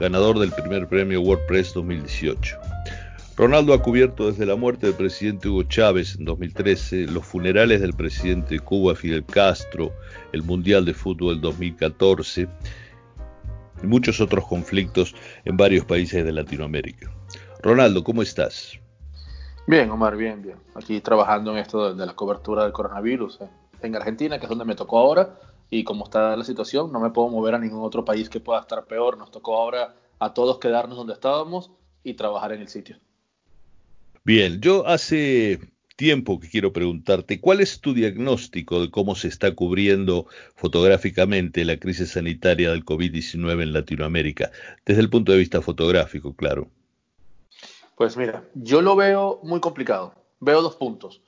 ganador del primer premio WordPress 2018. Ronaldo ha cubierto desde la muerte del presidente Hugo Chávez en 2013, los funerales del presidente de Cuba Fidel Castro, el Mundial de Fútbol 2014 y muchos otros conflictos en varios países de Latinoamérica. Ronaldo, ¿cómo estás? Bien, Omar, bien, bien. Aquí trabajando en esto de la cobertura del coronavirus en Argentina, que es donde me tocó ahora, y como está la situación, no me puedo mover a ningún otro país que pueda estar peor. Nos tocó ahora a todos quedarnos donde estábamos y trabajar en el sitio. Bien, yo hace tiempo que quiero preguntarte, ¿cuál es tu diagnóstico de cómo se está cubriendo fotográficamente la crisis sanitaria del COVID-19 en Latinoamérica? Desde el punto de vista fotográfico, claro. Pues mira, yo lo veo muy complicado. Veo dos puntos,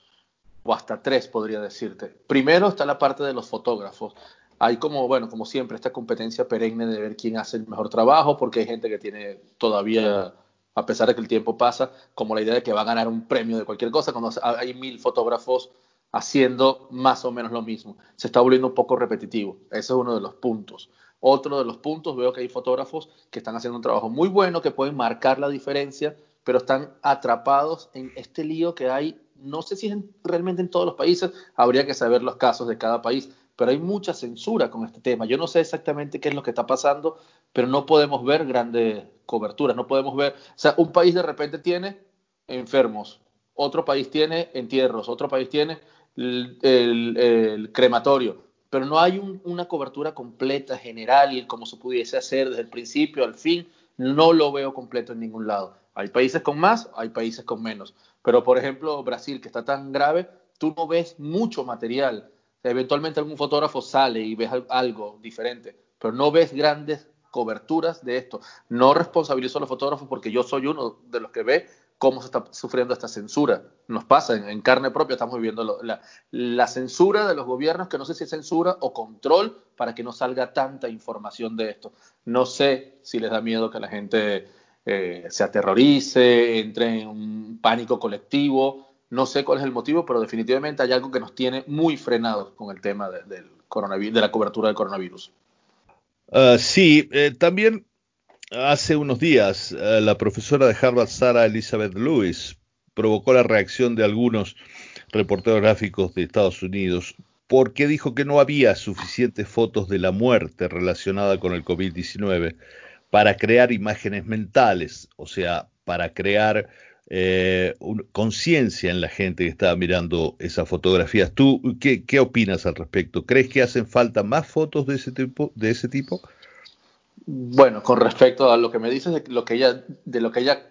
o hasta tres podría decirte. Primero está la parte de los fotógrafos. Hay como, bueno, como siempre, esta competencia perenne de ver quién hace el mejor trabajo, porque hay gente que tiene todavía a pesar de que el tiempo pasa, como la idea de que va a ganar un premio de cualquier cosa, cuando hay mil fotógrafos haciendo más o menos lo mismo. Se está volviendo un poco repetitivo. Ese es uno de los puntos. Otro de los puntos, veo que hay fotógrafos que están haciendo un trabajo muy bueno, que pueden marcar la diferencia, pero están atrapados en este lío que hay, no sé si es realmente en todos los países, habría que saber los casos de cada país, pero hay mucha censura con este tema. Yo no sé exactamente qué es lo que está pasando, pero no podemos ver grandes coberturas, no podemos ver, o sea, un país de repente tiene enfermos, otro país tiene entierros, otro país tiene el, crematorio, pero no hay una cobertura completa, general, y como se pudiese hacer desde el principio al fin, no lo veo completo en ningún lado. Hay países con más, hay países con menos, pero por ejemplo Brasil, que está tan grave, tú no ves mucho material. Eventualmente algún fotógrafo sale y ves algo diferente, pero no ves grandes coberturas de esto. No responsabilizo a los fotógrafos porque yo soy uno de los que ve cómo se está sufriendo esta censura. Nos pasa en, carne propia, estamos viviendo la, censura de los gobiernos, que no sé si es censura o control para que no salga tanta información de esto. No sé si les da miedo que la gente eh, se aterrorice, entre en un pánico colectivo. No sé cuál es el motivo, pero definitivamente hay algo que nos tiene muy frenados con el tema del coronavirus, de la cobertura del coronavirus. Ah, sí, eh, también hace unos días eh, la profesora de Harvard, Sarah Elizabeth Lewis, provocó la reacción de algunos reporteros gráficos de Estados Unidos porque dijo que no había suficientes fotos de la muerte relacionada con el COVID-19 para crear imágenes mentales, o sea, para crear eh, conciencia en la gente que estaba mirando esas fotografías. ¿Tú qué, opinas al respecto? ¿Crees que hacen falta más fotos de ese tipo? De ese tipo? Bueno, con respecto a lo que me dices de lo que ella, de lo que ella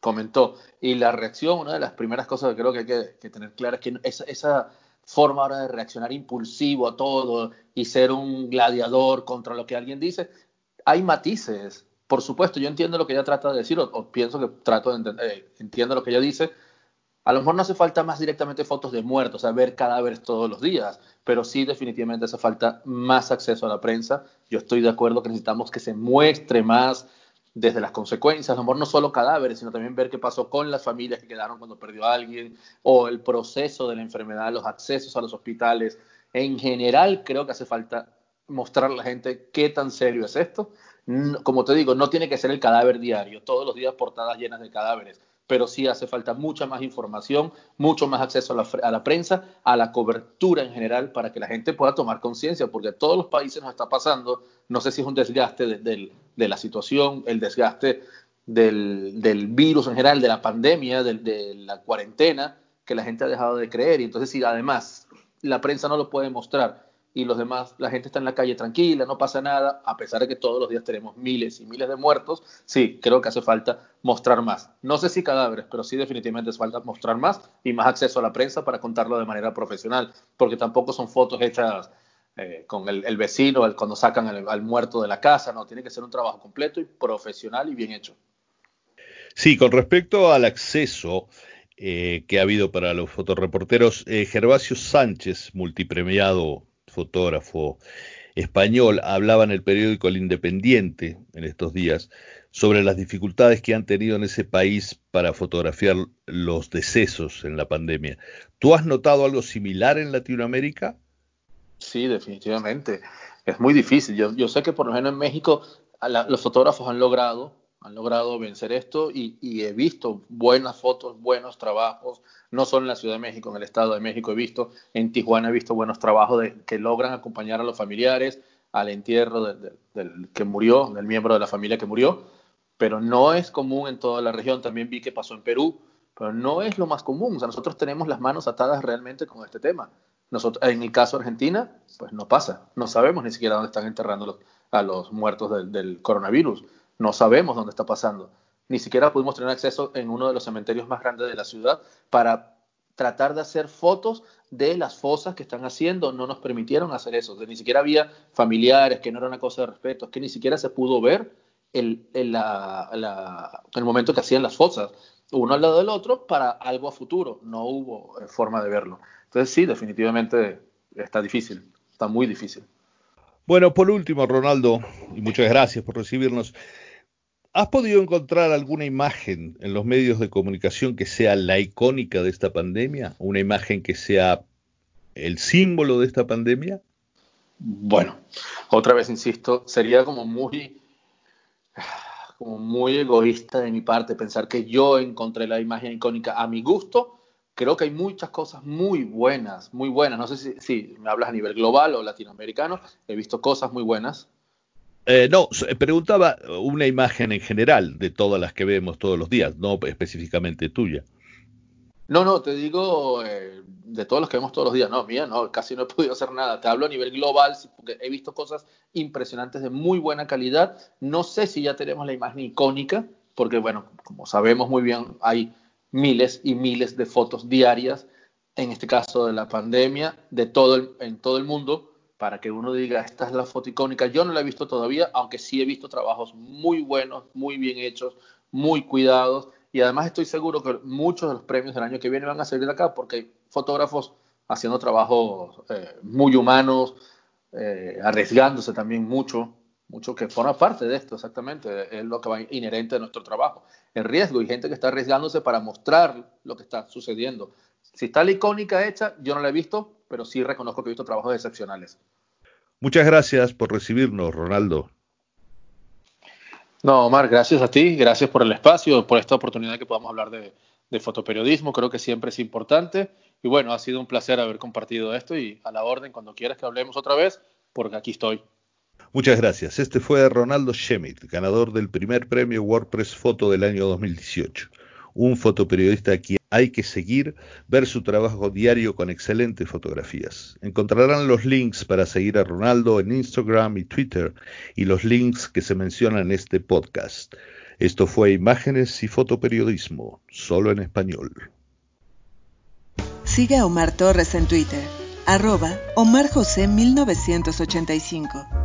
comentó y la reacción, una de las primeras cosas que creo que hay que, tener clara es que esa, esa forma ahora de reaccionar impulsivo a todo y ser un gladiador contra lo que alguien dice, hay matices por supuesto, yo entiendo lo que ella trata de decir, o, pienso que trato de entender, eh, entiendo lo que ella dice. A lo mejor no hace falta más directamente fotos de muertos, o sea, ver cadáveres todos los días, pero sí definitivamente hace falta más acceso a la prensa. Yo estoy de acuerdo que necesitamos que se muestre más desde las consecuencias, a lo mejor no solo cadáveres, sino también ver qué pasó con las familias que quedaron cuando perdió a alguien, o el proceso de la enfermedad, los accesos a los hospitales. En general, creo que hace falta mostrar a la gente qué tan serio es esto como te digo, no tiene que ser el cadáver diario, todos los días portadas llenas de cadáveres, pero sí hace falta mucha más información, mucho más acceso a la, prensa, a la cobertura en general, para que la gente pueda tomar conciencia, porque a todos los países nos está pasando, no sé si es un desgaste de, la situación, el desgaste del, virus en general, de la pandemia, de la cuarentena, que la gente ha dejado de creer, y entonces si además la prensa no lo puede mostrar, y los demás, la gente está en la calle tranquila, no pasa nada, a pesar de que todos los días tenemos miles y miles de muertos, sí, creo que hace falta mostrar más. No sé si cadáveres, pero sí definitivamente hace falta mostrar más y más acceso a la prensa para contarlo de manera profesional, porque tampoco son fotos hechas eh, con el, vecino el, cuando sacan al muerto de la casa, no, tiene que ser un trabajo completo y profesional y bien hecho. Sí, con respecto al acceso eh, que ha habido para los fotoreporteros, eh, Gervasio Sánchez, multipremiado fotógrafo español, hablaba en el periódico El Independiente en estos días sobre las dificultades que han tenido en ese país para fotografiar los decesos en la pandemia. ¿Tú has notado algo similar en Latinoamérica? Sí, definitivamente. Es muy difícil. Yo, sé que por lo menos en México los fotógrafos han logrado han logrado vencer esto y, he visto buenas fotos, buenos trabajos, no solo en la Ciudad de México, en el Estado de México he visto, en Tijuana he visto buenos trabajos de, que logran acompañar a los familiares al entierro del, que murió, del miembro de la familia que murió, pero no es común en toda la región, también vi que pasó en Perú, pero no es lo más común, o sea, nosotros tenemos las manos atadas realmente con este tema. Nosotros, en el caso de Argentina, pues no pasa, no sabemos ni siquiera dónde están enterrando a los muertos del coronavirus no sabemos dónde está pasando. Ni siquiera pudimos tener acceso en uno de los cementerios más grandes de la ciudad para tratar de hacer fotos de las fosas que están haciendo. No nos permitieron hacer eso. ni siquiera había familiares, que no era una cosa de respeto. Es que ni siquiera se pudo ver el, el, el momento que hacían las fosas, uno al lado del otro, para algo a futuro. No hubo eh, forma de verlo. Entonces sí, definitivamente está difícil, está muy difícil. Bueno, por último, Ronaldo, y muchas gracias por recibirnos. ¿Has podido encontrar alguna imagen en los medios de comunicación que sea la icónica de esta pandemia? ¿Una imagen que sea el símbolo de esta pandemia? Bueno, otra vez insisto, sería como muy, como muy egoísta de mi parte pensar que yo encontré la imagen icónica a mi gusto. Creo que hay muchas cosas muy buenas, muy buenas. No sé si, si me hablas a nivel global o latinoamericano. He visto cosas muy buenas eh, no, preguntaba una imagen en general de todas las que vemos todos los días, no específicamente tuya. No, no, te digo eh, de todos los que vemos todos los días. No, mía, no, casi no he podido hacer nada. Te hablo a nivel global, porque he visto cosas impresionantes de muy buena calidad. No sé si ya tenemos la imagen icónica, porque bueno, como sabemos muy bien, hay miles y miles de fotos diarias, en este caso de la pandemia, de todo en todo el mundo para que uno diga, esta es la foto icónica. Yo no la he visto todavía, aunque sí he visto trabajos muy buenos, muy bien hechos, muy cuidados. Y además estoy seguro que muchos de los premios del año que viene van a salir de acá, porque hay fotógrafos haciendo trabajos eh, muy humanos, eh, arriesgándose también mucho, mucho que forma parte de esto exactamente, es lo que va inherente a nuestro trabajo. El riesgo y gente que está arriesgándose para mostrar lo que está sucediendo. Si está la icónica hecha, yo no la he visto, pero sí reconozco que he visto trabajos excepcionales. Muchas gracias por recibirnos, Ronaldo. No, Omar, gracias a ti, gracias por el espacio, por esta oportunidad que podamos hablar de, de fotoperiodismo, creo que siempre es importante. Y bueno, ha sido un placer haber compartido esto y a la orden, cuando quieras que hablemos otra vez, porque aquí estoy. Muchas gracias. Este fue Ronaldo Schemidt, ganador del primer premio WordPress Foto del año 2018 un fotoperiodista a quien hay que seguir, ver su trabajo diario con excelentes fotografías. Encontrarán los links para seguir a Ronaldo en Instagram y Twitter y los links que se mencionan en este podcast. Esto fue Imágenes y Fotoperiodismo, solo en español. Sigue a Omar Torres en Twitter, arroba Omar José 1985.